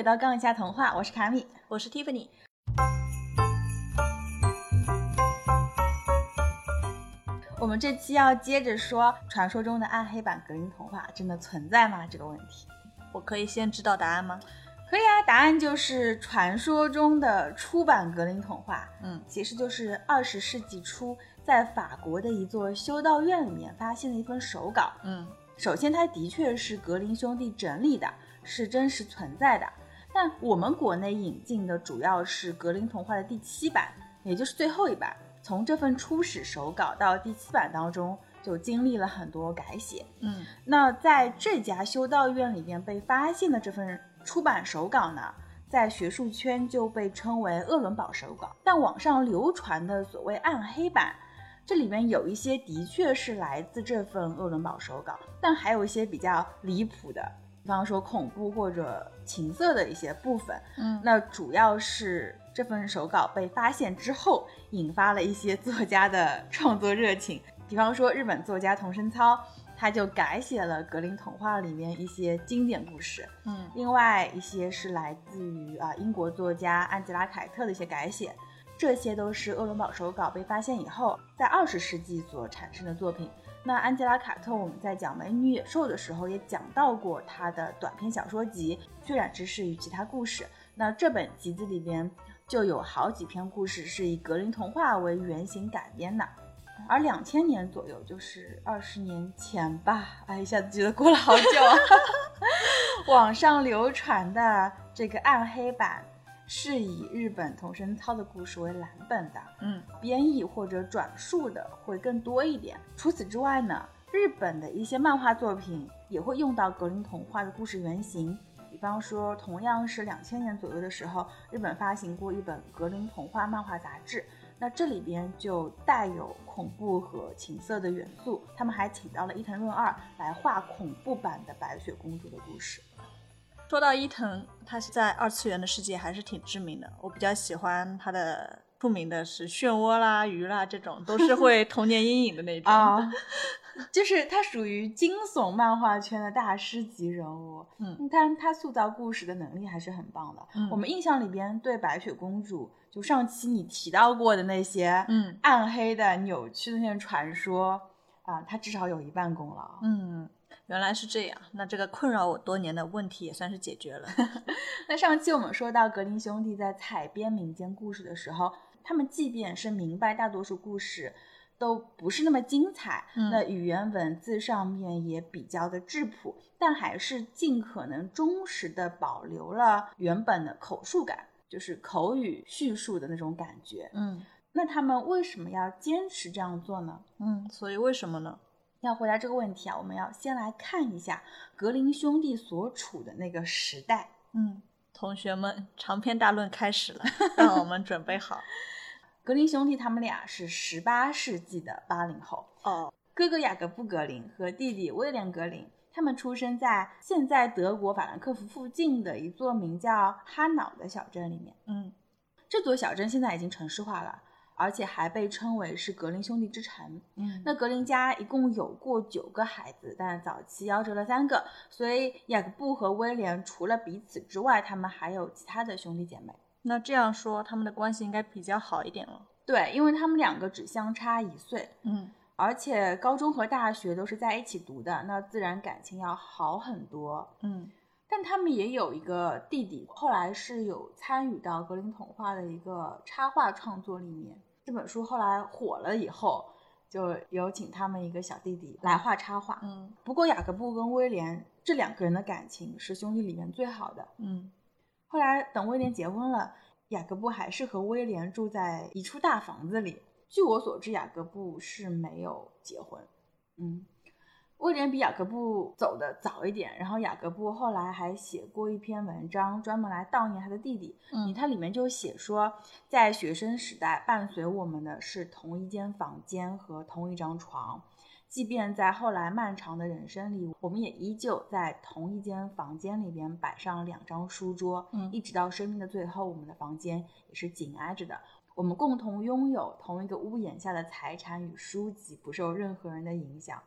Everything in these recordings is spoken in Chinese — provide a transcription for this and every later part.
回到《杠一下童话》，我是卡米，我是 Tiffany。我们这期要接着说传说中的暗黑版格林童话真的存在吗？这个问题，我可以先知道答案吗？可以啊，答案就是传说中的出版格林童话。嗯，其实就是二十世纪初在法国的一座修道院里面发现的一份手稿。嗯，首先它的确是格林兄弟整理的，是真实存在的。但我们国内引进的主要是格林童话的第七版，也就是最后一版。从这份初始手稿到第七版当中，就经历了很多改写。嗯，那在这家修道院里面被发现的这份出版手稿呢，在学术圈就被称为鄂伦堡手稿。但网上流传的所谓暗黑版，这里面有一些的确是来自这份鄂伦堡手稿，但还有一些比较离谱的，比方说恐怖或者情色的一些部分。嗯，那主要是。这份手稿被发现之后，引发了一些作家的创作热情。比方说，日本作家桐生操，他就改写了格林童话里面一些经典故事。嗯，另外一些是来自于啊英国作家安吉拉凯特的一些改写。这些都是鄂伦堡手稿被发现以后，在二十世纪所产生的作品。那安吉拉卡特，我们在讲《美女野兽》的时候也讲到过她的短篇小说集《血染之事与其他故事》。那这本集子里边。就有好几篇故事是以格林童话为原型改编的，而两千年左右，就是二十年前吧，哎，一下子觉得过了好久。网上流传的这个暗黑版是以日本童声操的故事为蓝本的，嗯，编译或者转述的会更多一点。除此之外呢，日本的一些漫画作品也会用到格林童话的故事原型。比方说，同样是两千年左右的时候，日本发行过一本格林童话漫画杂志，那这里边就带有恐怖和情色的元素。他们还请到了伊藤润二来画恐怖版的白雪公主的故事。说到伊藤，他是在二次元的世界还是挺知名的。我比较喜欢他的著名的是漩涡啦、鱼啦这种，都是会童年阴影的那种。就是他属于惊悚漫画圈的大师级人物，嗯，但他塑造故事的能力还是很棒的。嗯，我们印象里边对白雪公主，就上期你提到过的那些，嗯，暗黑的、扭曲的那些传说，啊，他至少有一半功劳。嗯，原来是这样，那这个困扰我多年的问题也算是解决了。那上期我们说到格林兄弟在采编民间故事的时候，他们即便是明白大多数故事。都不是那么精彩，那语言文字上面也比较的质朴，但还是尽可能忠实的保留了原本的口述感，就是口语叙述的那种感觉。嗯，那他们为什么要坚持这样做呢？嗯，所以为什么呢？要回答这个问题啊，我们要先来看一下格林兄弟所处的那个时代。嗯，同学们，长篇大论开始了，让我们准备好。格林兄弟他们俩是十八世纪的八零后哦，哥哥雅各布·格林和弟弟威廉·格林，他们出生在现在德国法兰克福附近的一座名叫哈瑙的小镇里面。嗯，这座小镇现在已经城市化了，而且还被称为是格林兄弟之城。嗯，那格林家一共有过九个孩子，但早期夭折了三个，所以雅各布和威廉除了彼此之外，他们还有其他的兄弟姐妹。那这样说，他们的关系应该比较好一点了。对，因为他们两个只相差一岁，嗯，而且高中和大学都是在一起读的，那自然感情要好很多。嗯，但他们也有一个弟弟，后来是有参与到格林童话的一个插画创作里面。这本书后来火了以后，就有请他们一个小弟弟来画插画。嗯，不过雅各布跟威廉这两个人的感情是兄弟里面最好的。嗯。后来等威廉结婚了，雅各布还是和威廉住在一处大房子里。据我所知，雅各布是没有结婚。嗯，威廉比雅各布走的早一点，然后雅各布后来还写过一篇文章，专门来悼念他的弟弟。嗯，他里面就写说，在学生时代，伴随我们的是同一间房间和同一张床。即便在后来漫长的人生里，我们也依旧在同一间房间里边摆上两张书桌，嗯，一直到生命的最后，我们的房间也是紧挨着的。我们共同拥有同一个屋檐下的财产与书籍，不受任何人的影响。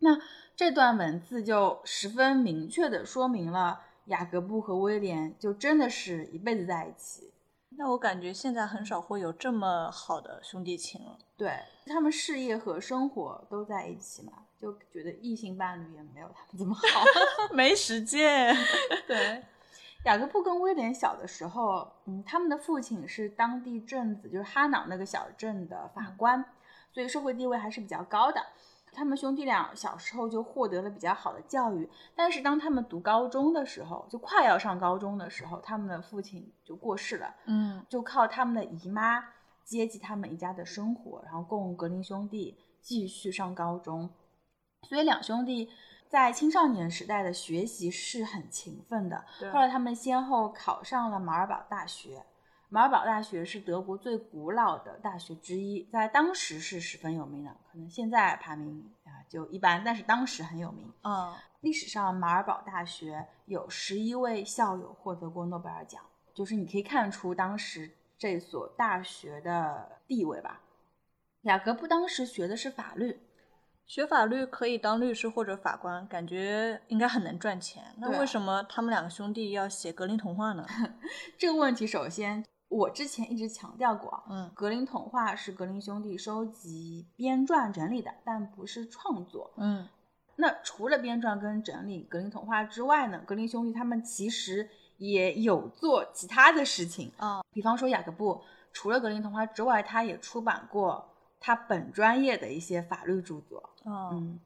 那这段文字就十分明确的说明了雅各布和威廉就真的是一辈子在一起。那我感觉现在很少会有这么好的兄弟情了。对他们事业和生活都在一起嘛，就觉得异性伴侣也没有他们这么好，没时间。对。雅各布跟威廉小的时候，嗯，他们的父亲是当地镇子，就是哈瑙那个小镇的法官，所以社会地位还是比较高的。他们兄弟俩小时候就获得了比较好的教育，但是当他们读高中的时候，就快要上高中的时候，他们的父亲就过世了，嗯，就靠他们的姨妈接济他们一家的生活，然后供格林兄弟继续上高中，所以两兄弟。在青少年时代的学习是很勤奋的。后来他们先后考上了马尔堡大学。马尔堡大学是德国最古老的大学之一，在当时是十分有名的。可能现在排名啊就一般，但是当时很有名。嗯，历史上马尔堡大学有十一位校友获得过诺贝尔奖，就是你可以看出当时这所大学的地位吧。雅各布当时学的是法律。学法律可以当律师或者法官，感觉应该很能赚钱。那为什么他们两个兄弟要写格林童话呢？这个问题，首先我之前一直强调过，嗯，格林童话是格林兄弟收集、编撰、整理的，但不是创作。嗯，那除了编撰跟整理格林童话之外呢，格林兄弟他们其实也有做其他的事情啊，比方说雅各布，除了格林童话之外，他也出版过。他本专业的一些法律著作，嗯，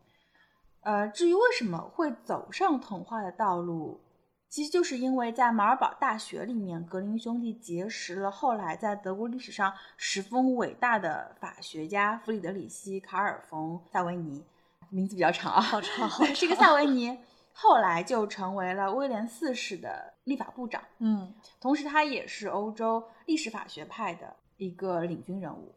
呃，至于为什么会走上童话的道路，其实就是因为在马尔堡大学里面，格林兄弟结识了后来在德国历史上十分伟大的法学家弗里德里希·卡尔·冯·萨维尼，名字比较长啊，好长，是个萨维尼，后来就成为了威廉四世的立法部长，嗯，同时他也是欧洲历史法学派的一个领军人物。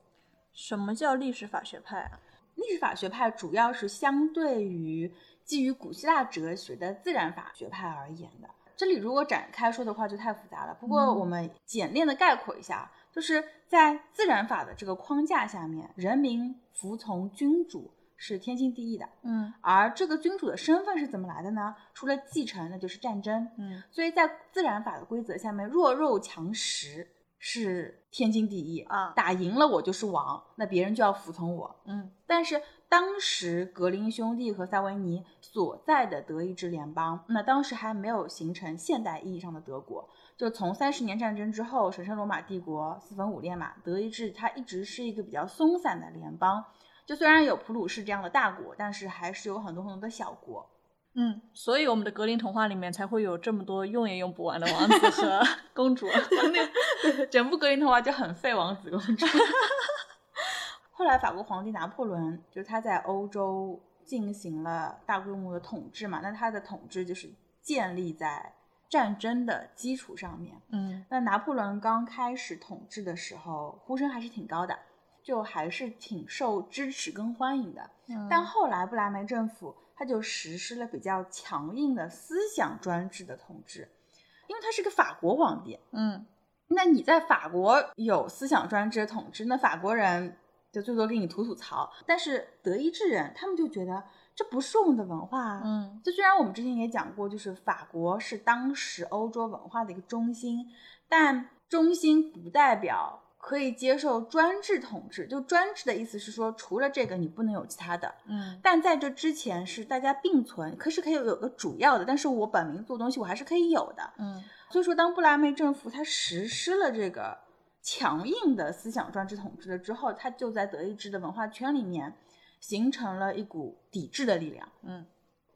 什么叫历史法学派啊？历史法学派主要是相对于基于古希腊哲学的自然法学派而言的。这里如果展开说的话就太复杂了。不过我们简练的概括一下，就是在自然法的这个框架下面，人民服从君主是天经地义的。嗯，而这个君主的身份是怎么来的呢？除了继承，那就是战争。嗯，所以在自然法的规则下面，弱肉强食。是天经地义啊，打赢了我就是王，那别人就要服从我。嗯，但是当时格林兄弟和萨维尼所在的德意志联邦，那当时还没有形成现代意义上的德国。就从三十年战争之后，神圣罗马帝国四分五裂嘛，德意志它一直是一个比较松散的联邦。就虽然有普鲁士这样的大国，但是还是有很多很多的小国。嗯，所以我们的格林童话里面才会有这么多用也用不完的王子和 公主。那个整部格林童话就很废王子公主。后来法国皇帝拿破仑就是他在欧洲进行了大规模的统治嘛，那他的统治就是建立在战争的基础上面。嗯，那拿破仑刚开始统治的时候，呼声还是挺高的，就还是挺受支持跟欢迎的。嗯但后来布莱梅政府。他就实施了比较强硬的思想专制的统治，因为他是个法国皇帝。嗯，那你在法国有思想专制的统治，那法国人就最多给你吐吐槽。但是德意志人他们就觉得这不是我们的文化。嗯，就虽然我们之前也讲过，就是法国是当时欧洲文化的一个中心，但中心不代表。可以接受专制统治，就专制的意思是说，除了这个你不能有其他的。嗯，但在这之前是大家并存，可是可以有个主要的，但是我本民族东西我还是可以有的。嗯，所以说当布拉梅政府他实施了这个强硬的思想专制统治了之后，他就在德意志的文化圈里面形成了一股抵制的力量。嗯，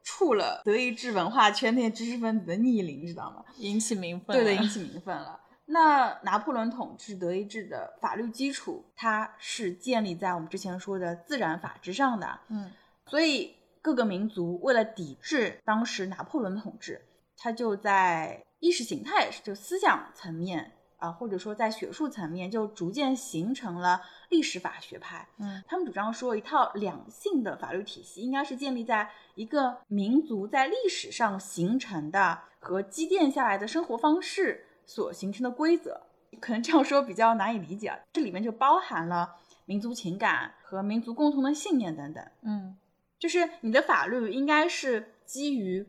触了德意志文化圈那些知识分子的逆鳞，知道吗？引起民愤。对的，引起民愤了。那拿破仑统治德意志的法律基础，它是建立在我们之前说的自然法之上的。嗯，所以各个民族为了抵制当时拿破仑的统治，他就在意识形态，就思想层面啊，或者说在学术层面，就逐渐形成了历史法学派。嗯，他们主张说，一套两性的法律体系应该是建立在一个民族在历史上形成的和积淀下来的生活方式。所形成的规则，可能这样说比较难以理解。这里面就包含了民族情感和民族共同的信念等等。嗯，就是你的法律应该是基于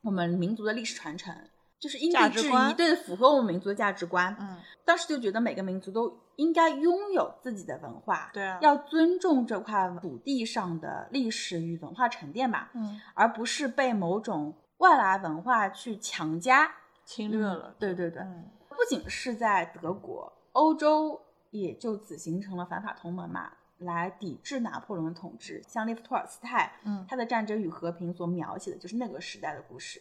我们民族的历史传承，就是因地制宜，对，符合我们民族的价值观。嗯，当时就觉得每个民族都应该拥有自己的文化，对啊，要尊重这块土地上的历史与文化沉淀吧，嗯，而不是被某种外来文化去强加侵略了。对对对，嗯，不仅是在德国，欧洲也就此形成了反法同盟嘛。来抵制拿破仑的统治，像列夫·托尔斯泰，嗯，他的《战争与和平》所描写的就是那个时代的故事，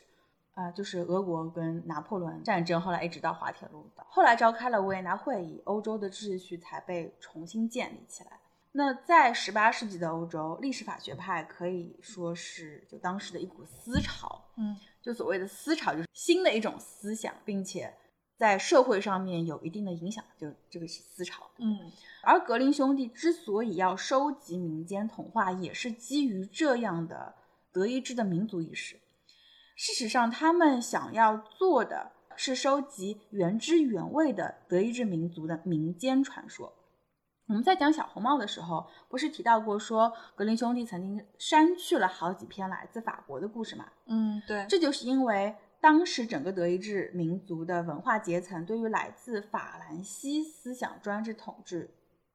啊，就是俄国跟拿破仑战争，后来一直到滑铁卢，后来召开了维也纳会议，欧洲的秩序才被重新建立起来。那在十八世纪的欧洲，历史法学派可以说是就当时的一股思潮，嗯，就所谓的思潮就是新的一种思想，并且。在社会上面有一定的影响，就这个是思潮。嗯，而格林兄弟之所以要收集民间童话，也是基于这样的德意志的民族意识。事实上，他们想要做的是收集原汁原味的德意志民族的民间传说。我们在讲小红帽的时候，不是提到过说格林兄弟曾经删去了好几篇来自法国的故事吗？嗯，对，这就是因为。当时整个德意志民族的文化阶层对于来自法兰西思想专制统治，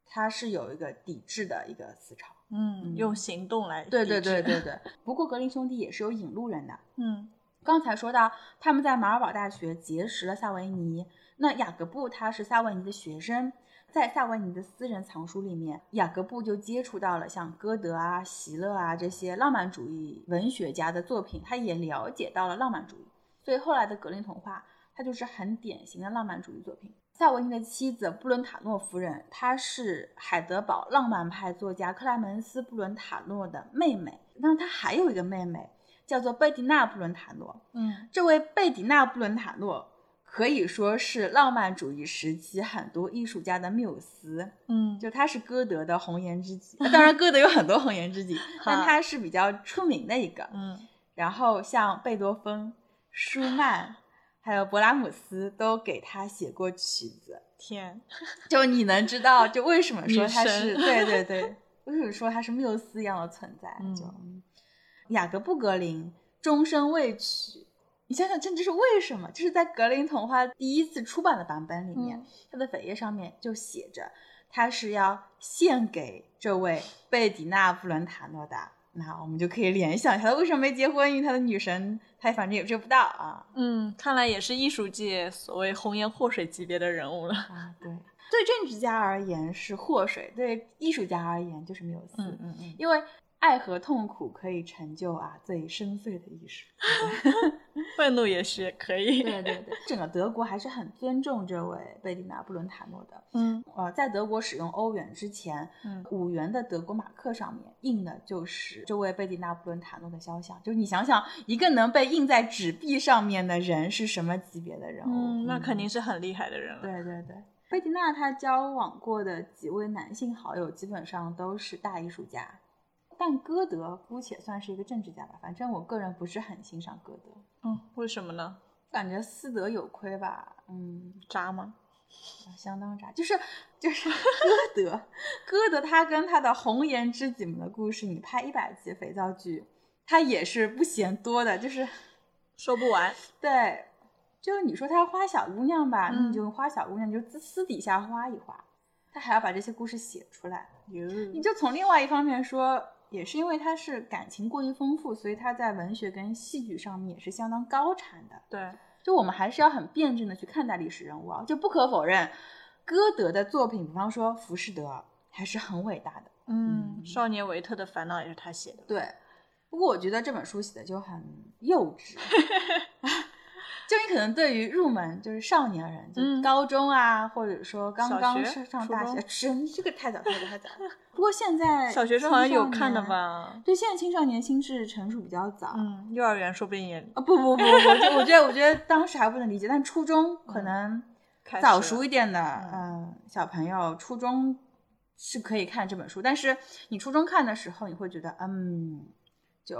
它是有一个抵制的一个思潮。嗯，用行动来对对对对 对。不过格林兄弟也是有引路人的。嗯，刚才说到他们在马尔堡大学结识了萨维尼，那雅各布他是萨维尼的学生，在萨维尼的私人藏书里面，雅各布就接触到了像歌德啊、席勒啊这些浪漫主义文学家的作品，他也了解到了浪漫主义。所以后来的格林童话，它就是很典型的浪漫主义作品。萨维尼的妻子布伦塔诺夫人，她是海德堡浪漫派作家克莱门斯·布伦塔诺的妹妹。那她还有一个妹妹，叫做贝蒂纳·布伦塔诺。嗯，这位贝蒂纳·布伦塔诺可以说是浪漫主义时期很多艺术家的缪斯。嗯，就他是歌德的红颜知己。当然，歌德有很多红颜知己，但他是比较出名的一个。嗯，然后像贝多芬。舒曼，还有勃拉姆斯都给他写过曲子。天，就你能知道，就为什么说他是？对对 对，为什么说他是缪斯一样的存在？就雅各布·格林终身未娶。你想想，这这是为什么？就是在格林童话第一次出版的版本里面，他的扉页上面就写着，他是要献给这位贝迪娜·布伦塔诺的。那我们就可以联想一下，他为什么没结婚？因为他的女神，他反正也追不到啊。嗯，看来也是艺术界所谓红颜祸水级别的人物了啊。对，对政治家而言是祸水，对艺术家而言就是缪斯。嗯嗯嗯，因为。爱和痛苦可以成就啊最深邃的艺术，愤怒也是可以。对对对，整个德国还是很尊重这位贝蒂娜·布伦塔诺的。嗯，呃，在德国使用欧元之前，嗯，五元的德国马克上面印的就是这位贝蒂娜·布伦塔诺的肖像。就是你想想，一个能被印在纸币上面的人是什么级别的人物？嗯，那肯定是很厉害的人了。对对对，贝蒂娜她交往过的几位男性好友基本上都是大艺术家。但歌德姑且算是一个政治家吧，反正我个人不是很欣赏歌德。嗯，为什么呢？感觉私德有亏吧。嗯，渣吗？相当渣。就是就是 歌德，歌德他跟他的红颜知己们的故事，你拍一百集肥皂剧，他也是不嫌多的，就是说不完。对，就是你说他花小姑娘吧，那你就花小姑娘，就私私底下花一花，他还要把这些故事写出来。你就从另外一方面说。也是因为他是感情过于丰富，所以他在文学跟戏剧上面也是相当高产的。对，就我们还是要很辩证的去看待历史人物啊。就不可否认，歌德的作品，比方说《浮士德》，还是很伟大的。嗯，少年维特的烦恼也是他写的。对，不过我觉得这本书写的就很幼稚。就你可能对于入门就是少年人，就高中啊，或者说刚刚上大学，真这个太早太早太早。不过现在小学生好像有看的吧？对，现在青少年心智成熟比较早。嗯，幼儿园说不定也啊不不不不，我觉得我觉得当时还不能理解，但初中可能早熟一点的嗯小朋友，初中是可以看这本书，但是你初中看的时候，你会觉得嗯。就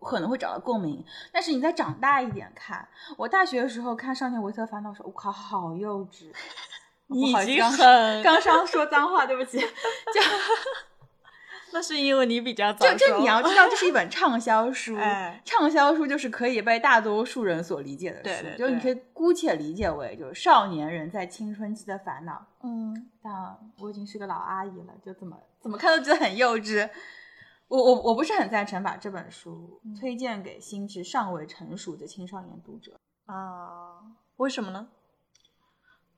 可能会找到共鸣，但是你再长大一点看，我大学的时候看《少年维特烦恼》时候，我靠，好幼稚！你已经很刚刚说脏话，对不起，就 那是因为你比较早就就熟你要知道，这是一本畅销书，哎畅销书就是可以被大多数人所理解的书，对对就你可以姑且理解为就是少年人在青春期的烦恼。嗯，但我已经是个老阿姨了，就怎么怎么看都觉得很幼稚。我我我不是很赞成把这本书嗯。推荐给心智尚未成熟的青少年读者，啊，为什么呢？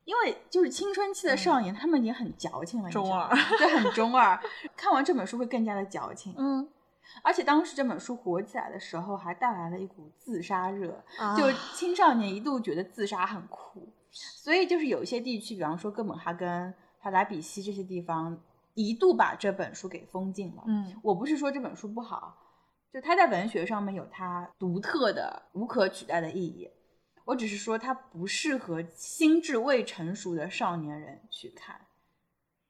因为就是青春期的少年，他们已经很矫情了，中二，对，很中二。看完这本书会更加的矫情，嗯，而且当时这本书火起来的时候，还带来了一股自杀热，啊。就青少年一度觉得自杀很酷，所以就是有一些地区，比方说哥本哈根、帕达比西这些地方，一度把这本书给封禁了。嗯我不是说这本书不好，就它在文学上面有它独特的、无可取代的意义。我只是说它不适合心智未成熟的少年人去看，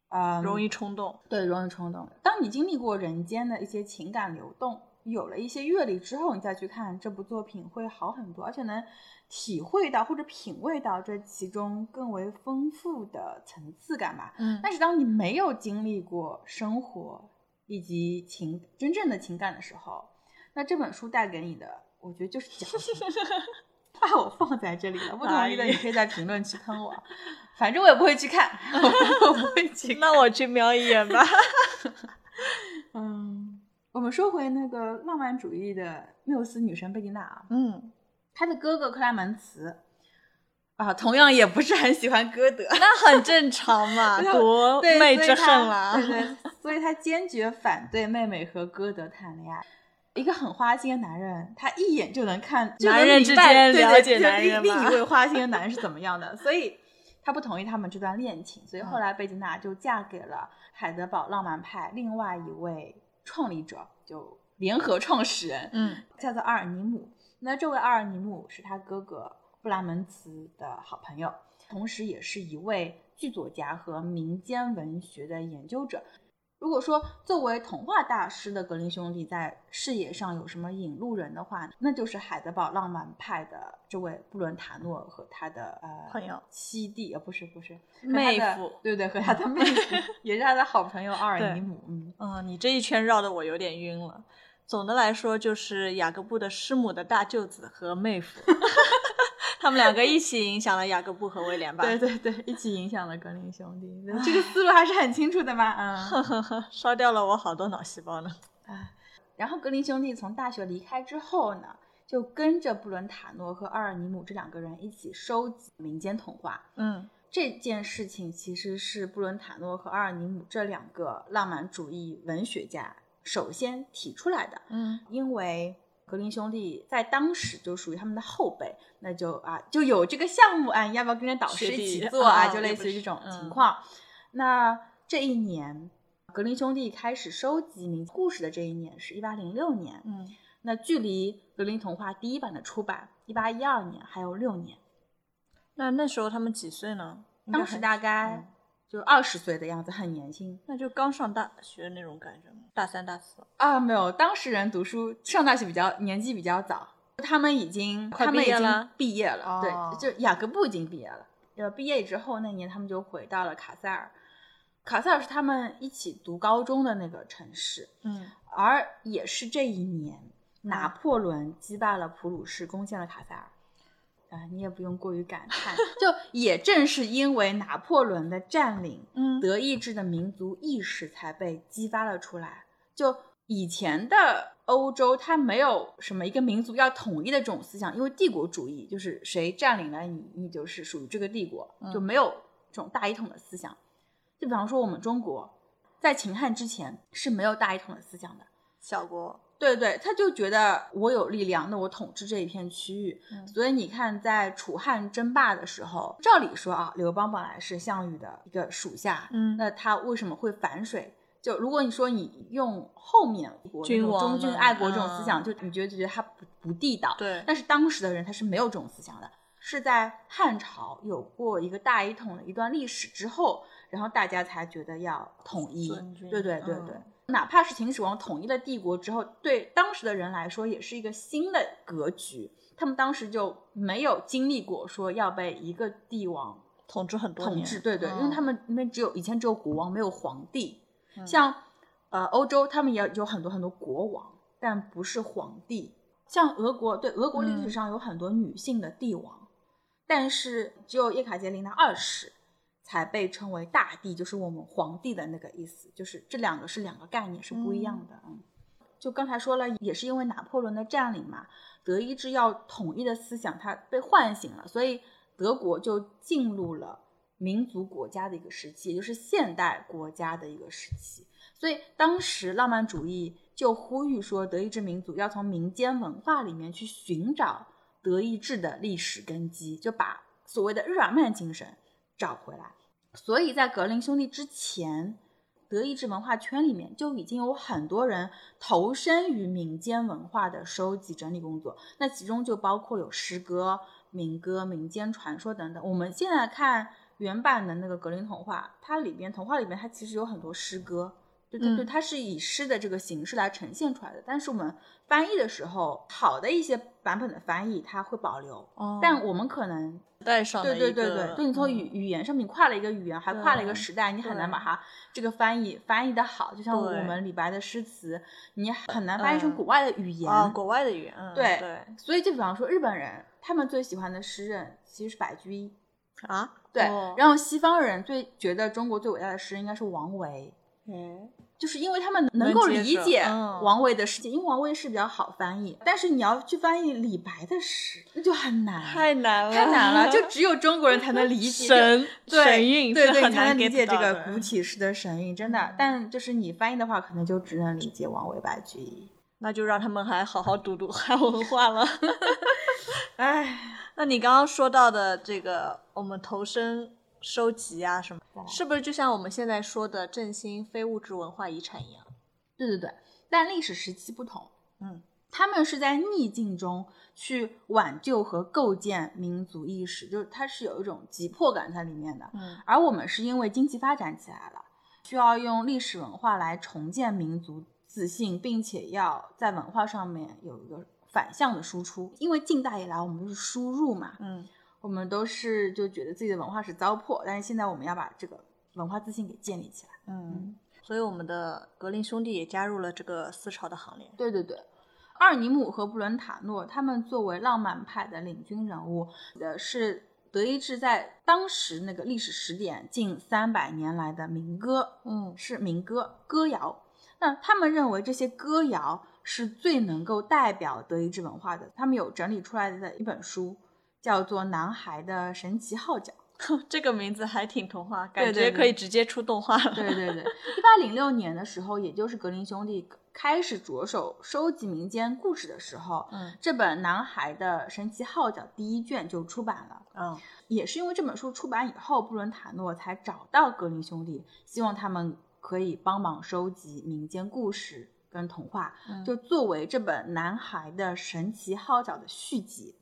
嗯，容易冲动。对，容易冲动。当你经历过人间的一些情感流动，有了一些阅历之后，你再去看这部作品会好很多，而且能体会到或者品味到这其中更为丰富的层次感吧。嗯但是当你没有经历过生活以及情真正的情感的时候，那这本书带给你的，我觉得就是矫情。把我放在这里了，不同意的哎你可以在评论区喷我，反正我也不会去看，我不会去看。那我去瞄一眼吧。嗯，我们说回那个浪漫主义的缪斯女神贝蒂娜啊，嗯，她的哥哥克莱门茨啊，同样也不是很喜欢歌德，那很正常嘛，对妹之所以他恨啦。对对，所以他坚决反对妹妹和歌德谈恋爱。一个很花心的男人，他一眼就能看，就能男人之间了解另男人嘛另一位花心的男人 是怎么样的，所以他不同意他们这段恋情，所以后嗯来贝蒂娜就嫁给了海德堡浪漫派另外一位创立者，就联合创始人，嗯叫做阿尔尼姆。那这位阿尔尼姆是他哥哥布拉门茨的好朋友，同时也是一位剧作家和民间文学的研究者。如果说作为童话大师的格林兄弟在视野上有什么引路人的话，那就是海德堡浪漫派的这位布伦塔诺和他的呃朋友七弟，呃不是不是妹夫对对，和 他的妹夫也是他的好朋友阿尔尼姆，嗯。嗯，你这一圈绕的我有点晕了。总的来说，就是雅各布的师母的大舅子和妹夫，他们两个一起影响了雅各布和威廉吧？对对对，一起影响了格林兄弟，这个思路还是很清楚的嘛，嗯。烧掉了我好多脑细胞呢。哎，然后格林兄弟从大学离开之后呢，就跟着布伦塔诺和阿尔尼姆这两个人一起收集民间童话。嗯这件事情其实是布伦塔诺和阿尔尼姆这两个浪漫主义文学家首先提出来的，嗯因为格林兄弟在当时就属于他们的后辈，那就啊就有这个项目啊，要不要跟着导师一起做啊？啊就类似于这种嗯情况。那这一年，格林兄弟开始收集民故事的这一年是一八零六年，嗯，那距离格林童话第一版的出版一八一二年还有六年，那那时候他们几岁呢？当时大概嗯就二十岁的样子，很年轻那就刚上大学那种感觉吗？大三、大四。啊。没有，当时人读书上大学比较年纪比较早，他们已经快他们已经毕业了毕业了，哦对，就雅各布已经毕业了。呃，毕业之后那年他们就回到了卡塞尔，卡塞尔是他们一起读高中的那个城市，嗯而也是这一年，拿破仑击败了普鲁士，攻陷了卡塞尔。啊、你也不用过于感叹，就也正是因为拿破仑的占领，嗯德意志的民族意识才被激发了出来。就以前的欧洲，它没有什么一个民族要统一的这种思想，因为帝国主义就是谁占领了你，你就是属于这个帝国，嗯就没有这种大一统的思想。就比方说我们中国，在秦汉之前是没有大一统的思想的。小国。对对，他就觉得我有力量，那我统治这一片区域。嗯所以你看，在楚汉争霸的时候，照理说啊，刘邦本来是项羽的一个属下，嗯那他为什么会反水？就如果你说你用后面君王忠君爱国这种思想，嗯就你觉得就觉得他不不地道。对但是当时的人他是没有这种思想的，是在汉朝有过一个大一统的一段历史之后，然后大家才觉得要统一。对对对对。嗯哪怕是秦始皇统一了帝国之后，对当时的人来说也是一个新的格局。他们当时就没有经历过说要被一个帝王统治很多年。统治，对对，因为他嗯们那边只有以前只有国王，没有皇帝。嗯像呃，欧洲他们也有很多很多国王，但不是皇帝。像俄国，对俄国历史上有很多女性的帝王，但是只有叶卡捷琳娜二世才被称为大帝，就是我们皇帝的那个意思。就是这两个是两个概念，是不一样的。嗯，就刚才说了，也是因为拿破仑的占领嘛，德意志要统一的思想它被唤醒了，所以德国就进入了民族国家的一个时期，也就是现代国家的一个时期。所以当时浪漫主义。就呼吁说，德意志民族要从民间文化里面去寻找德意志的历史根基，就把所谓的日耳曼精神找回来。所以在格林兄弟之前，德意志文化圈里面就已经有很多人投身于民间文化的收集整理工作，那其中就包括有诗歌、民歌、民间传说等等。我们现在看原版的那个格林童话，它里边童话里面它其实有很多诗歌。对对对，它是以诗的这个形式来呈现出来的。但是我们翻译的时候，好的一些版本的翻译它会保留，但我们可能带上对对对对，就你从语语言上面跨了一个语言，还跨了一个时代，你很难把它这个翻译翻译的好。就像我们李白的诗词，你很难翻译成国外的语言，国外的语言。对对，所以就比方说日本人，他们最喜欢的诗人其实是白居易啊，对。然后西方人最觉得中国最伟大的诗人应该是王维。嗯，就是因为他们能够理解王维的诗，因为王维是比较好翻译。但是你要去翻译李白的诗，那就很难，太难了，太难了。就只有中国人才能理解神神韵，对对，才能理解这个古体诗的神韵，真的。但就是你翻译的话，可能就只能理解王维、白居易。那就让他们还好好读读汉文化了。哎，那你刚刚说到的这个，我们投身。收集啊什么，是不是就像我们现在说的振兴非物质文化遗产一样？对对对，但历史时期不同。嗯，他们是在逆境中去挽救和构建民族意识，就是它是有一种急迫感在里面的。嗯，而我们是因为经济发展起来了，需要用历史文化来重建民族自信，并且要在文化上面有一个反向的输出。因为近代以来我们都是输入嘛。嗯。我们都是就觉得自己的文化是糟粕，但是现在我们要把这个文化自信给建立起来。嗯，所以我们的格林兄弟也加入了这个思潮的行列。对对对，阿尔尼姆和布伦塔诺他们作为浪漫派的领军人物，的是德意志在当时那个历史时点近三百年来的民歌。嗯，是民歌歌谣。那他们认为这些歌谣是最能够代表德意志文化的。他们有整理出来的一本书。叫做《男孩的神奇号角》，这个名字还挺童话，感觉可以直接出动画了。对对对，一八零六年的时候，也就是格林兄弟开始着手收集民间故事的时候，嗯，这本《男孩的神奇号角》第一卷就出版了。嗯，也是因为这本书出版以后，布伦塔诺才找到格林兄弟，希望他们可以帮忙收集民间故事跟童话，就作为这本《男孩的神奇号角》的续集。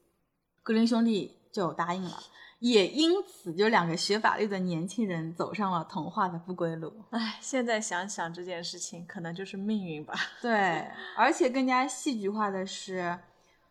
格林兄弟就答应了，也因此，就两个学法律的年轻人走上了童话的不归路。唉，现在想想这件事情，可能就是命运吧。对，而且更加戏剧化的是，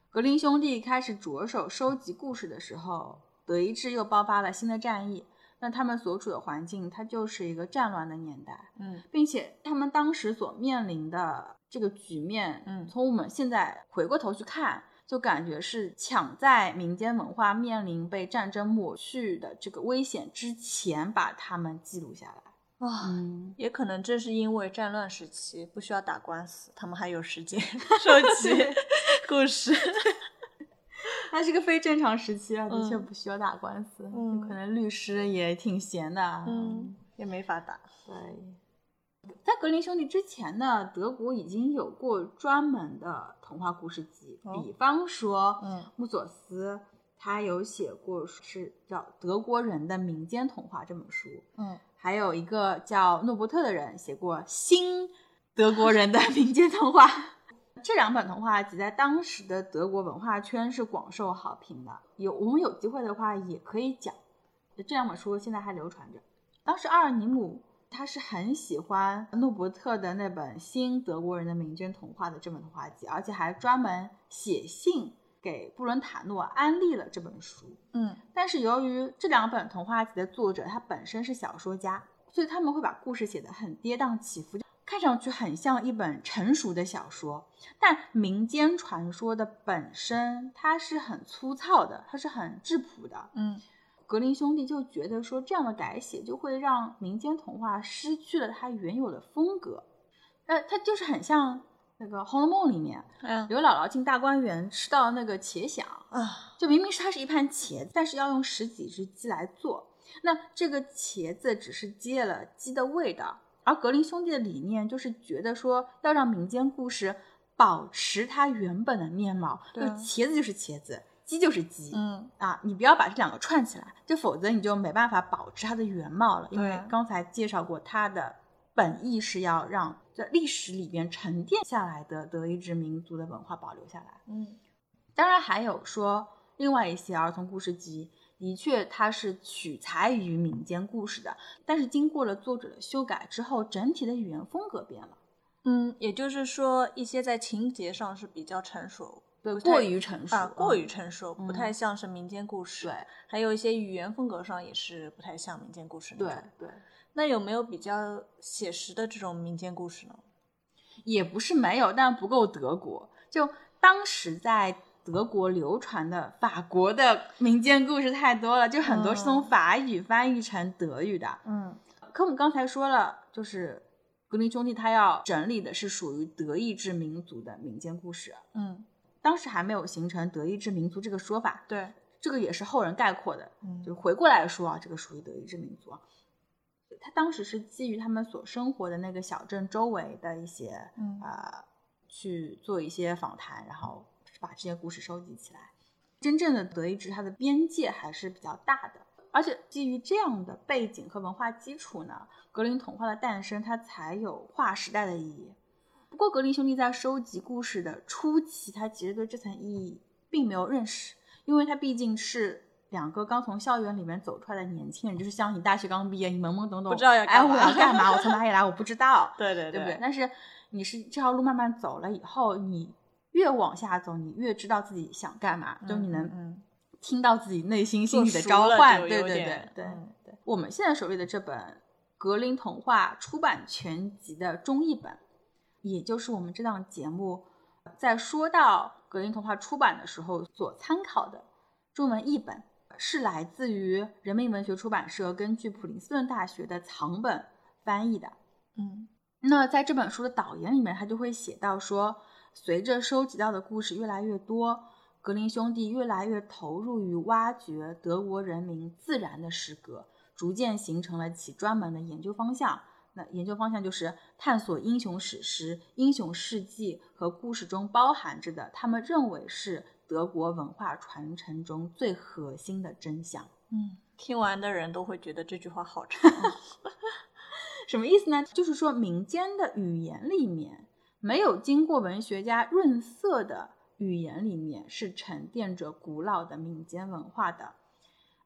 格林兄弟开始着手收集故事的时候，德意志又爆发了新的战役。那他们所处的环境，它就是一个战乱的年代。嗯，并且他们当时所面临的这个局面，嗯，从我们现在回过头去看。就感觉是抢在民间文化面临被战争抹去的这个危险之前，把它们记录下来啊。嗯，也可能正是因为战乱时期不需要打官司，他们还有时间 收集 故事。它是个非正常时期啊，的确不需要打官司。嗯，可能律师也挺闲的。嗯，也没法打。对。在格林兄弟之前呢，德国已经有过专门的童话故事集，比方说，嗯，穆索斯他有写过是叫《德国人的民间童话》这本书，嗯，还有一个叫诺伯特的人写过《新德国人的民间童话》，这两本童话集在当时的德国文化圈是广受好评的。有我们有机会的话也可以讲，这两本书现在还流传着。当时阿尔尼姆。他是很喜欢诺伯特的那本《新德国人的民间童话》的这本童话集，而且还专门写信给布伦塔诺安利了这本书。嗯，但是由于这两本童话集的作者他本身是小说家，所以他们会把故事写得很跌宕起伏。看上去很像一本成熟的小说，但民间传说的本身它是很粗糙的，它是很质朴的。嗯格林兄弟就觉得说，这样的改写就会让民间童话失去了它原有的风格。呃，它就是很像那个《红楼梦》里面，嗯刘姥姥进大观园吃到那个茄鲞，啊，就明明是它是一盘茄子，但是要用十几只鸡来做。那这个茄子只是借了鸡的味道，而格林兄弟的理念就是觉得说要让民间故事保持它原本的面貌，就对茄子就是茄子，鸡就是鸡，嗯啊，你不要把这两个串起来，就否则你就没办法保持它的原貌了。因为刚才介绍过，它的本意是要让在历史里边沉淀下来的德意志民族的文化保留下来。嗯当然还有说，另外一些儿童故事集，的确它是取材于民间故事的，但是经过了作者的修改之后，整体的语言风格变了，嗯，也就是说，一些在情节上是比较成熟，对，过于成熟啊，过于嗯成熟，不嗯太像是民间故事。对，还有一些语言风格上也是不太像民间故事那对种。对，那有没有比较写实的这种民间故事呢？也不是没有，但不够德国。就当时在德国流传的法国的民间故事太多了，就很多是从嗯法语翻译成德语的。嗯可我们刚才说了，就是格林兄弟他要整理的是属于德意志民族的民间故事，嗯，当时还没有形成德意志民族这个说法，对，这个也是后人概括的。嗯就回过来说啊，这个属于德意志民族啊。他当时是基于他们所生活的那个小镇周围的一些，嗯呃，去做一些访谈，然后把这些故事收集起来。真正的德意志，它的边界还是比较大的，而且基于这样的背景和文化基础呢，格林童话的诞生，它才有划时代的意义。不过，格林兄弟在收集故事的初期，他其实对这层意义并没有认识，因为他毕竟是两个刚从校园里面走出来的年轻人，就是像你大学刚毕业，你懵懵懂懂，不知道要哎，我要干嘛？我从哪里来？我不知道，对对对不对？但是你是这条路慢慢走了以后，你越往下走，你越知道自己想干嘛，就你能嗯听到自己内心心里的召唤。就对对对对嗯对。我们现在手里的这本《格林童话出版全集》的中译本，也就是我们这档节目在说到格林童话出版的时候所参考的中文译本，是来自于人民文学出版社根据普林斯顿大学的藏本翻译的。嗯那在这本书的导言里面，他就会写到说，随着收集到的故事越来越多，格林兄弟越来越投入于挖掘德国人民自然的诗歌，逐渐形成了其专门的研究方向。那研究方向就是探索英雄史诗、英雄事迹和故事中包含着的他们认为是德国文化传承中最核心的真相。嗯，听完的人都会觉得这句话好长。什么意思呢？就是说民间的语言里面没有经过文学家润色的语言里面是沉淀着古老的民间文化的，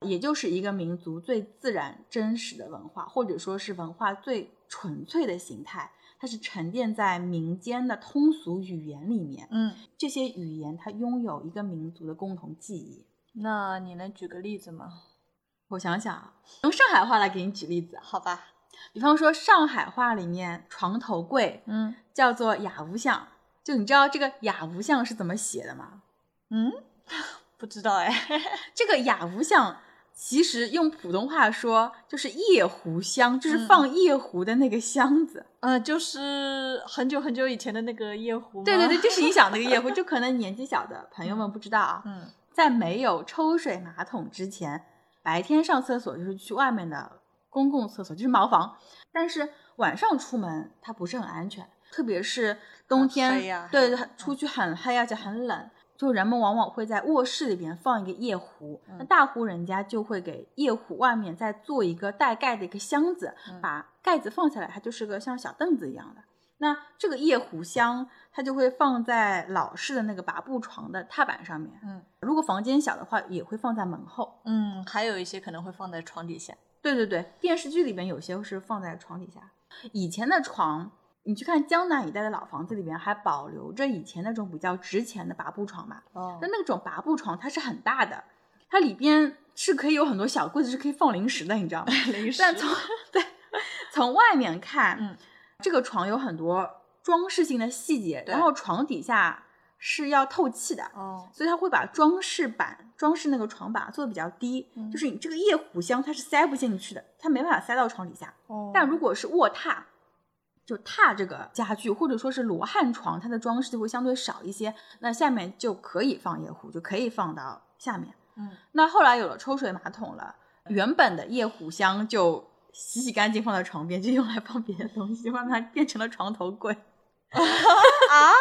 也就是一个民族最自然真实的文化，或者说是文化最纯粹的形态，它是沉淀在民间的通俗语言里面。嗯，这些语言它拥有一个民族的共同记忆。那你能举个例子吗？我想想啊，用上海话来给你举例子啊，好吧。比方说上海话里面床头柜，嗯叫做雅无相。就你知道这个雅无相是怎么写的吗？嗯，不知道哎。这个雅无相其实用普通话说就是夜壶箱，就是嗯放夜壶的那个箱子。嗯，就是很久很久以前的那个夜壶。对对对，就是你想那个夜壶，就可能年纪小的朋友们不知道啊，嗯在没有抽水马桶之前，白天上厕所就是去外面的公共厕所，就是茅房。但是晚上出门它不是很安全，特别是冬天，对，出去很黑而且很冷。就人们往往会在卧室里边放一个夜壶，嗯那大户人家就会给夜壶外面再做一个带盖的一个箱子，嗯把盖子放下来，它就是个像小凳子一样的。那这个夜壶箱，它就会放在老式的那个拔步床的踏板上面。嗯如果房间小的话，也会放在门后。嗯，还有一些可能会放在床底下。对对对，电视剧里边有些是放在床底下。以前的床，你去看江南一带的老房子里面，还保留着以前那种比较值钱的拔步床嘛。哦那那种拔步床它是很大的，它里边是可以有很多小柜子，是可以放零食的，你知道吗？零食但从 对从外面看，嗯这个床有很多装饰性的细节，然后床底下是要透气的，哦，所以它会把装饰板、装饰那个床板做的比较低，嗯就是你这个夜壶箱它是塞不进去的，它没办法塞到床底下。哦但如果是卧榻，就榻这个家具，或者说是罗汉床，它的装饰就会相对少一些，那下面就可以放夜壶，就可以放到下面。嗯，那后来有了抽水马桶了，原本的夜壶箱就洗洗干净放在床边，就用来放别的东西，就慢慢变成了床头柜。啊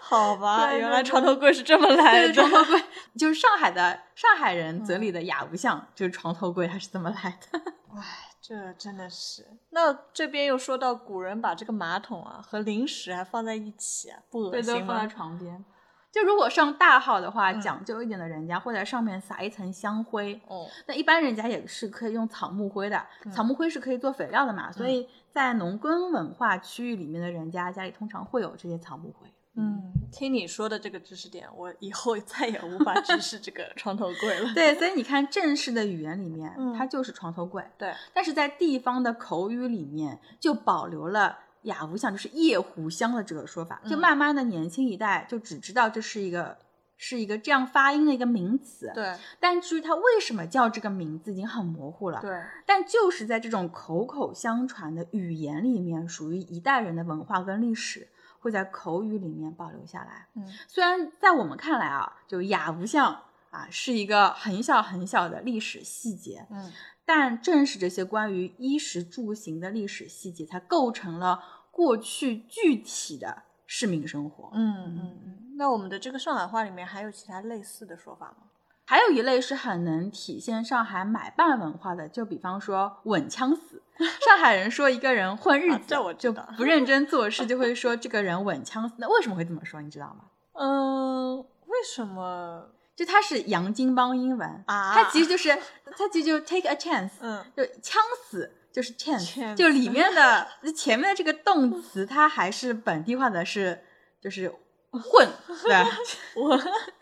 好吧，原来床头柜是这么来的，床。头柜 就是上海的上海人嘴里嗯的雅无相，就是床头柜，它是这么来的。唉，这真的是。那这边又说到古人把这个马桶啊和零食还放在一起啊，不恶对，都心放在？床边。就如果上大号的话，嗯讲究一点的人家会在上面撒一层香灰。哦，那一般人家也是可以用草木灰的，嗯草木灰是可以做肥料的嘛，所以在农耕文化区域里面的人家家里通常会有这些草木灰。嗯，听你说的这个知识点，我以后再也无法直视这个床头柜了。对，所以你看正式的语言里面，嗯它就是床头柜，对，但是在地方的口语里面就保留了雅无相，就是夜壶香的这个说法，就嗯慢慢的年轻一代就只知道这是一个是一个这样发音的一个名词，对，但至于它为什么叫这个名字已经很模糊了。对，但就是在这种口口相传的语言里面，属于一代人的文化跟历史，会在口语里面保留下来。嗯，虽然在我们看来啊，就雅无相啊是一个很小很小的历史细节，嗯，但正是这些关于衣食住行的历史细节，才构成了过去具体的市民生活。嗯嗯嗯。那我们的这个上海话里面还有其他类似的说法吗？还有一类是很能体现上海买办文化的，就比方说稳枪死。上海人说一个人混日子，啊这我就不认真做事，就会说这个人稳枪死。那为什么会这么说？你知道吗？嗯，为什么？就它是洋泾浜英文啊它其实就是 它其实就 take a chance，嗯，就枪死就是 chance，Chance 就里面的前面的这个动词，它还是本地化的是就是混，对我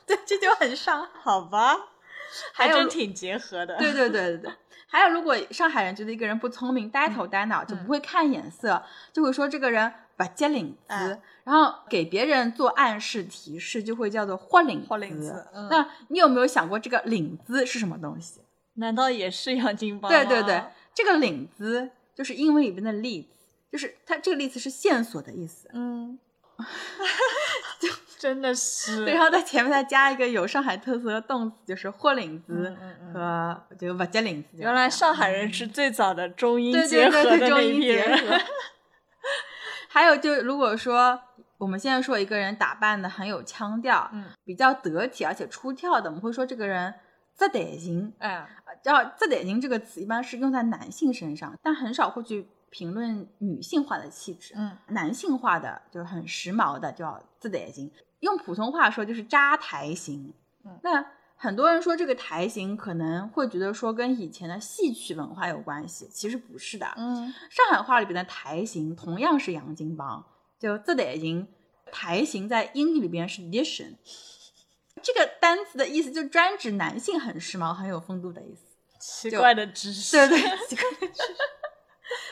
对，这就很上。好吧，还有真挺结合的。对对对对对。还有，如果上海人觉得一个人不聪明、呆头呆脑，就不会看眼色，就会说这个人不接领子，哎然后给别人做暗示提示，就会叫做豁领豁领子嗯那你有没有想过这个领子是什么东西？难道也是洋泾浜？对对对，，这个领子就是英文里边的 leads，就是它这个 leads 是线索的意思。嗯，真的是。对，然后在前面再加一个有上海特色的动词，就是豁领子和这个不接领子。原来上海人是最早的中英对结合的那一批英结合人。还有就如果说我们现在说一个人打扮的很有腔调，嗯，比较得体而且出挑的，我们会说这个人这得型。哎，叫“这得型”这个词一般是用在男性身上，但很少会去评论女性化的气质。嗯，男性化的就是很时髦的叫“这得型”，用普通话说就是扎台型。嗯那很多人说这个台型可能会觉得说跟以前的戏曲文化有关系，其实不是的。嗯，上海话里边的台型同样是洋泾浜，就这得型，台型在英语里边是 edition。这个单词的意思就专指男性很时髦、很有风度的意思。奇怪的知识。对对，奇怪的知识。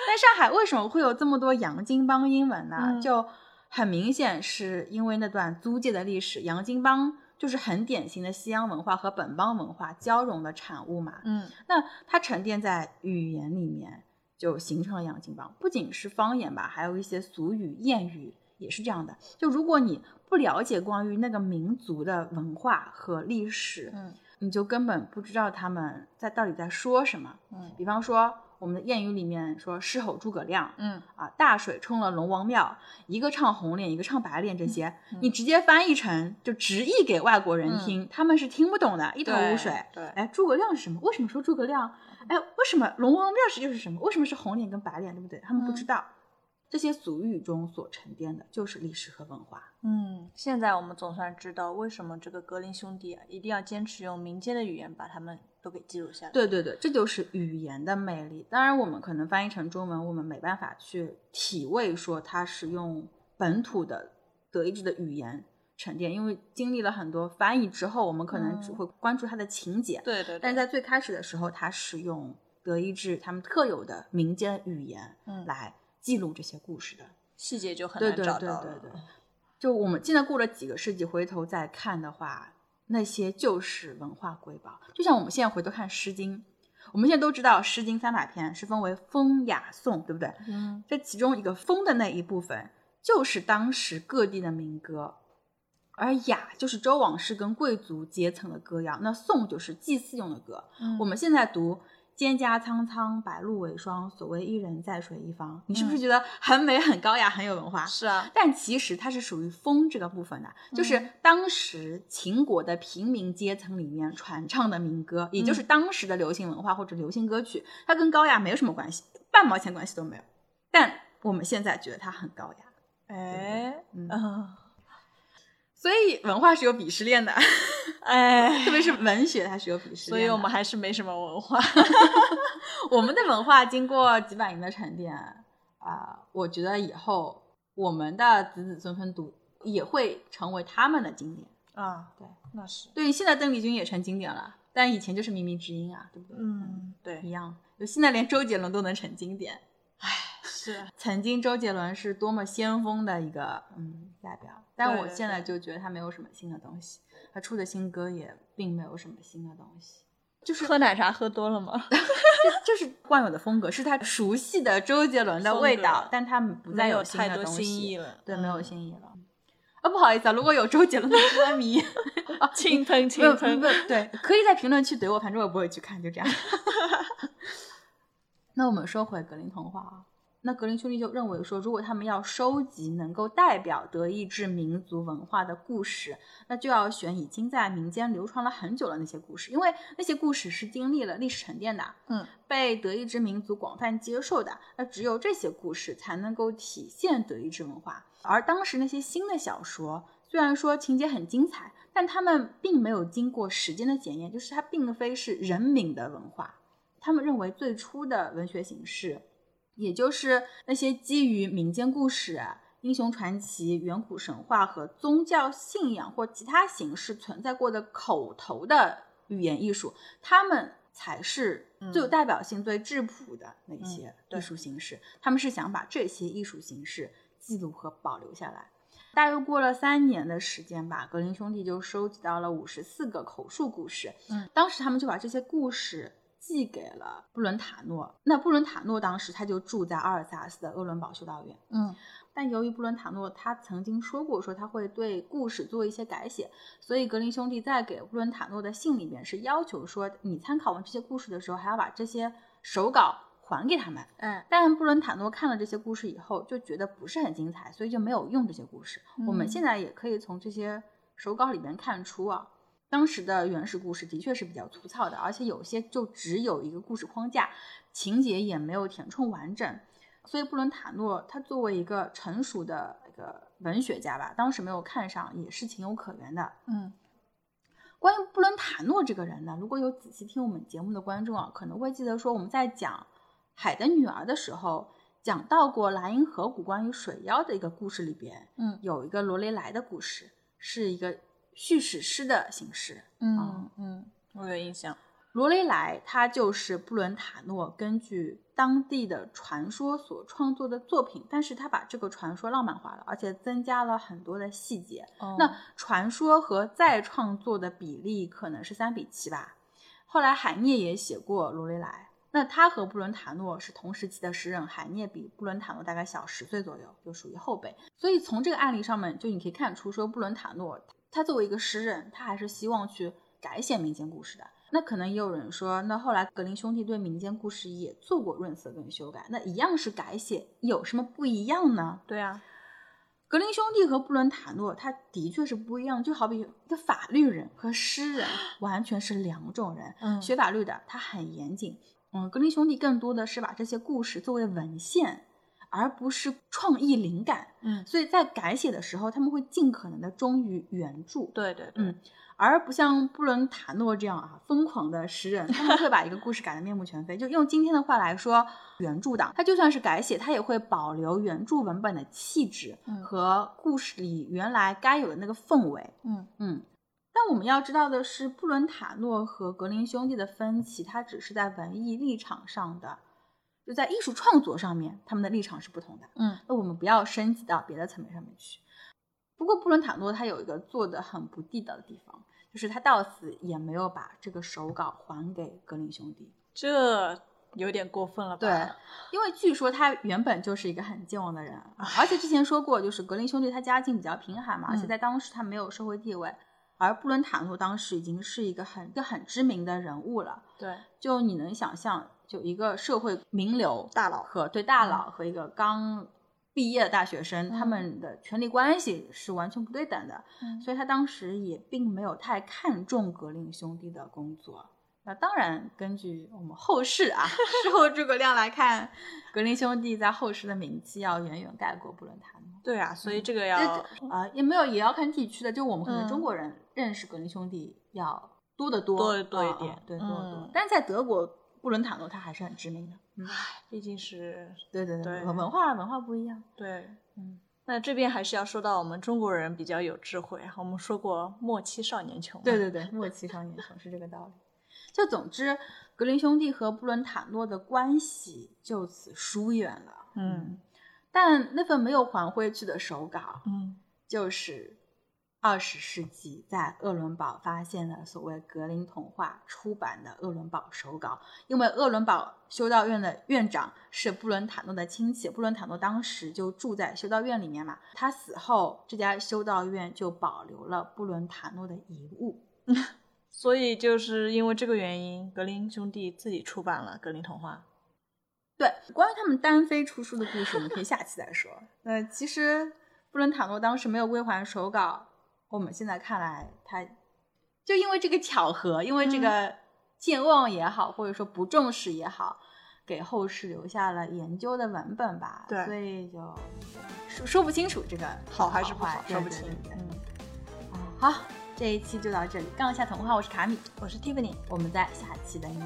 但上海为什么会有这么多洋泾浜英文呢？嗯就很明显是因为那段租界的历史，洋泾浜就是很典型的西洋文化和本邦文化交融的产物嘛。嗯那它沉淀在语言里面，就形成了洋泾浜。不仅是方言吧，还有一些俗语、谚语也是这样的。就如果你不了解关于那个民族的文化和历史，嗯你就根本不知道他们在到底在说什么。嗯比方说，我们的谚语里面说“狮吼诸葛亮”，嗯啊，大水冲了龙王庙，一个唱红脸，一个唱白脸，这些、嗯你直接翻译成就直译给外国人听，他们是听不懂的，一头雾水。对对哎，诸葛亮是什么？为什么说诸葛亮？哎，为什么龙王庙是又是什么？为什么是红脸跟白脸，对不对？他们不知道。这些俗语中所沉淀的就是历史和文化。嗯，现在我们总算知道为什么这个格林兄弟啊，一定要坚持用民间的语言把他们都给记录下来。对对对，这就是语言的魅力。当然，我们可能翻译成中文，我们没办法去体味说它是用本土的德意志的语言沉淀，因为经历了很多翻译之后，我们可能只嗯会关注它的情节。对对对，但是在最开始的时候，它是用德意志他们特有的民间语言嗯来记录这些故事的。细节就很对对难找到了。对对对，就我们现在过了几个世纪，回头再看的话，那些就是文化瑰宝。就像我们现在回头看《诗经》，我们现在都知道《诗经》三百篇是分为风、雅、颂，对不对？嗯，这其中一个风的那一部分，就是当时各地的民歌，而雅就是周王室跟贵族阶层的歌谣，那颂就是祭祀用的歌。嗯我们现在读“蒹葭苍苍，白露为霜，所谓伊人，在水一方”，你是不是觉得很美、很高雅、很有文化？是啊，但其实它是属于风这个部分的，就是当时秦国的平民阶层里面传唱的民歌，也就是当时的流行文化或者流行歌曲，它跟高雅没有什么关系，半毛钱关系都没有。但我们现在觉得它很高雅，哎，嗯嗯，所以文化是有鄙视链的，哎，特别是文学，它是有鄙视链的。所以我们还是没什么文化。我们的文化经过几百年的沉淀啊、我觉得以后我们的子子孙孙读也会成为他们的经典。啊，对，那是，对，现在邓丽君也成经典了，但以前就是靡靡之音啊，对不对？嗯，对一，样。就现在连周杰伦都能成经典，是，曾经周杰伦是多么先锋的一个嗯代表，但我现在就觉得他没有什么新的东西，他出的新歌也并没有什么新的东西，就是喝奶茶喝多了吗？就是惯有的风格，是他熟悉的周杰伦的味，道但他不再没有新太多的东西，新意了，对，没有嗯新意了。啊，不好意思啊，如果有周杰伦的歌迷，轻喷不不轻喷，对，可以在评论区怼我，反正我也不会去看，就这样。那我们说回格林童话啊，那格林兄弟就认为说，如果他们要收集能够代表德意志民族文化的故事，那就要选已经在民间流传了很久的那些故事，因为那些故事是经历了历史沉淀的，嗯，被德意志民族广泛接受的。那只有这些故事才能够体现德意志文化。而当时那些新的小说，虽然说情节很精彩，但他们并没有经过时间的检验，就是它并非是人民的文化。他们认为最初的文学形式，也就是那些基于民间故事、英雄传奇、远古神话和宗教信仰或其他形式存在过的口头的语言艺术，他们才是最有代表性、最质朴的那些艺术形式。他们是想把这些艺术形式记录和保留下来。大约过了三年的时间吧，格林兄弟就收集到了五十四个口述故事。嗯，当时他们就把这些故事寄给了布伦塔诺。那布伦塔诺当时他就住在阿尔萨斯的鄂伦堡修道院。嗯但由于布伦塔诺他曾经说过说他会对故事做一些改写，所以格林兄弟在给布伦塔诺的信里面是要求说，你参考完这些故事的时候，还要把这些手稿还给他们。嗯，但布伦塔诺看了这些故事以后，就觉得不是很精彩，所以就没有用这些故事。我们嗯现在也可以从这些手稿里面看出啊，当时的原始故事的确是比较粗糙的，而且有些就只有一个故事框架，情节也没有填充完整。所以布伦塔诺他作为一个成熟的一个文学家吧，当时没有看上也是情有可原的。嗯关于布伦塔诺这个人呢，如果有仔细听我们节目的观众啊，可能会记得说我们在讲《海的女儿》的时候，讲到过莱茵河谷关于水妖的一个故事里边，嗯有一个罗雷莱的故事，是一个叙事诗的形式。嗯嗯，我有印象。罗雷莱他就是布伦塔诺根据当地的传说所创作的作品，但是他把这个传说浪漫化了，而且增加了很多的细节。哦那传说和再创作的比例可能是三比七吧。后来海涅也写过罗雷莱，那他和布伦塔诺是同时期的诗人，海涅比布伦塔诺大概小十岁左右，就属于后辈。所以从这个案例上面，就你可以看出，说布伦塔诺他作为一个诗人，他还是希望去改写民间故事的。那可能也有人说，那后来格林兄弟对民间故事也做过润色跟修改，那一样是改写，有什么不一样呢？对啊，格林兄弟和布伦塔诺，他的确是不一样，就好比一个法律人和诗人 完全是两种人。嗯学法律的他很严谨，嗯，格林兄弟更多的是把这些故事作为文献，而不是创意灵感，嗯，所以在改写的时候，他们会尽可能的忠于原著。对对对，嗯而不像布伦塔诺这样啊疯狂的诗人，他们会把一个故事改得面目全非。就用今天的话来说，原著党他就算是改写，他也会保留原著文本的气质嗯和故事里原来该有的那个氛围。嗯嗯，但我们要知道的是，布伦塔诺和格林兄弟的分歧，它只是在文艺立场上的。就在艺术创作上面，他们的立场是不同的。嗯，那我们不要升级到别的层面上面去。不过布伦塔诺他有一个做的很不地道的地方，就是他到死也没有把这个手稿还给格林兄弟。这有点过分了吧？对，因为据说他原本就是一个很健忘的人，而且之前说过，就是格林兄弟他家境比较贫寒嘛，而且在当时他没有社会地位，而布伦塔诺当时已经是一个很一个很知名的人物了。对，就你能想象，就一个社会名流大佬和对大佬和一个刚毕业的大学生，他们的权力关系是完全不对等的，嗯所以他当时也并没有太看重格林兄弟的工作。那当然，根据我们后世啊事后诸葛亮来看，格林兄弟在后世的名气要远远盖过布伦塔诺。对啊，所以这个要啊、也没有也要看地区的，就我们可能嗯中国人认识格林兄弟要多得多，多多一点对，多得多嗯。但是在德国，布伦塔诺他还是很知名的。嗯，毕竟是对对对文文化文化不一样。对。嗯，那这边还是要说到我们中国人比较有智慧，我们说过莫欺少年穷。对对对，莫欺少年穷是这个道理。就总之，格林兄弟和布伦塔诺的关系就此疏远了。嗯但那份没有还回去的手稿，嗯就是二十世纪在鄂伦堡发现的所谓格林童话出版的鄂伦堡手稿。因为鄂伦堡修道院的院长是布伦塔诺的亲戚，布伦塔诺当时就住在修道院里面嘛。他死后，这家修道院就保留了布伦塔诺的遗物。所以就是因为这个原因，格林兄弟自己出版了《格林童话对，关于他们单飞出书的故事，我们可以下期再说。那 其实布伦塔诺当时没有归还手稿，我们现在看来，他就因为这个巧合，因为这个健忘也好，或者说不重视也好，给后世留下了研究的文本吧。对所以就说说不清楚这个》，好还是不好坏说不清嗯，啊好，这一期就到这里。杠一下童话，我是卡米，我是 Tiffany。我们在下期等你。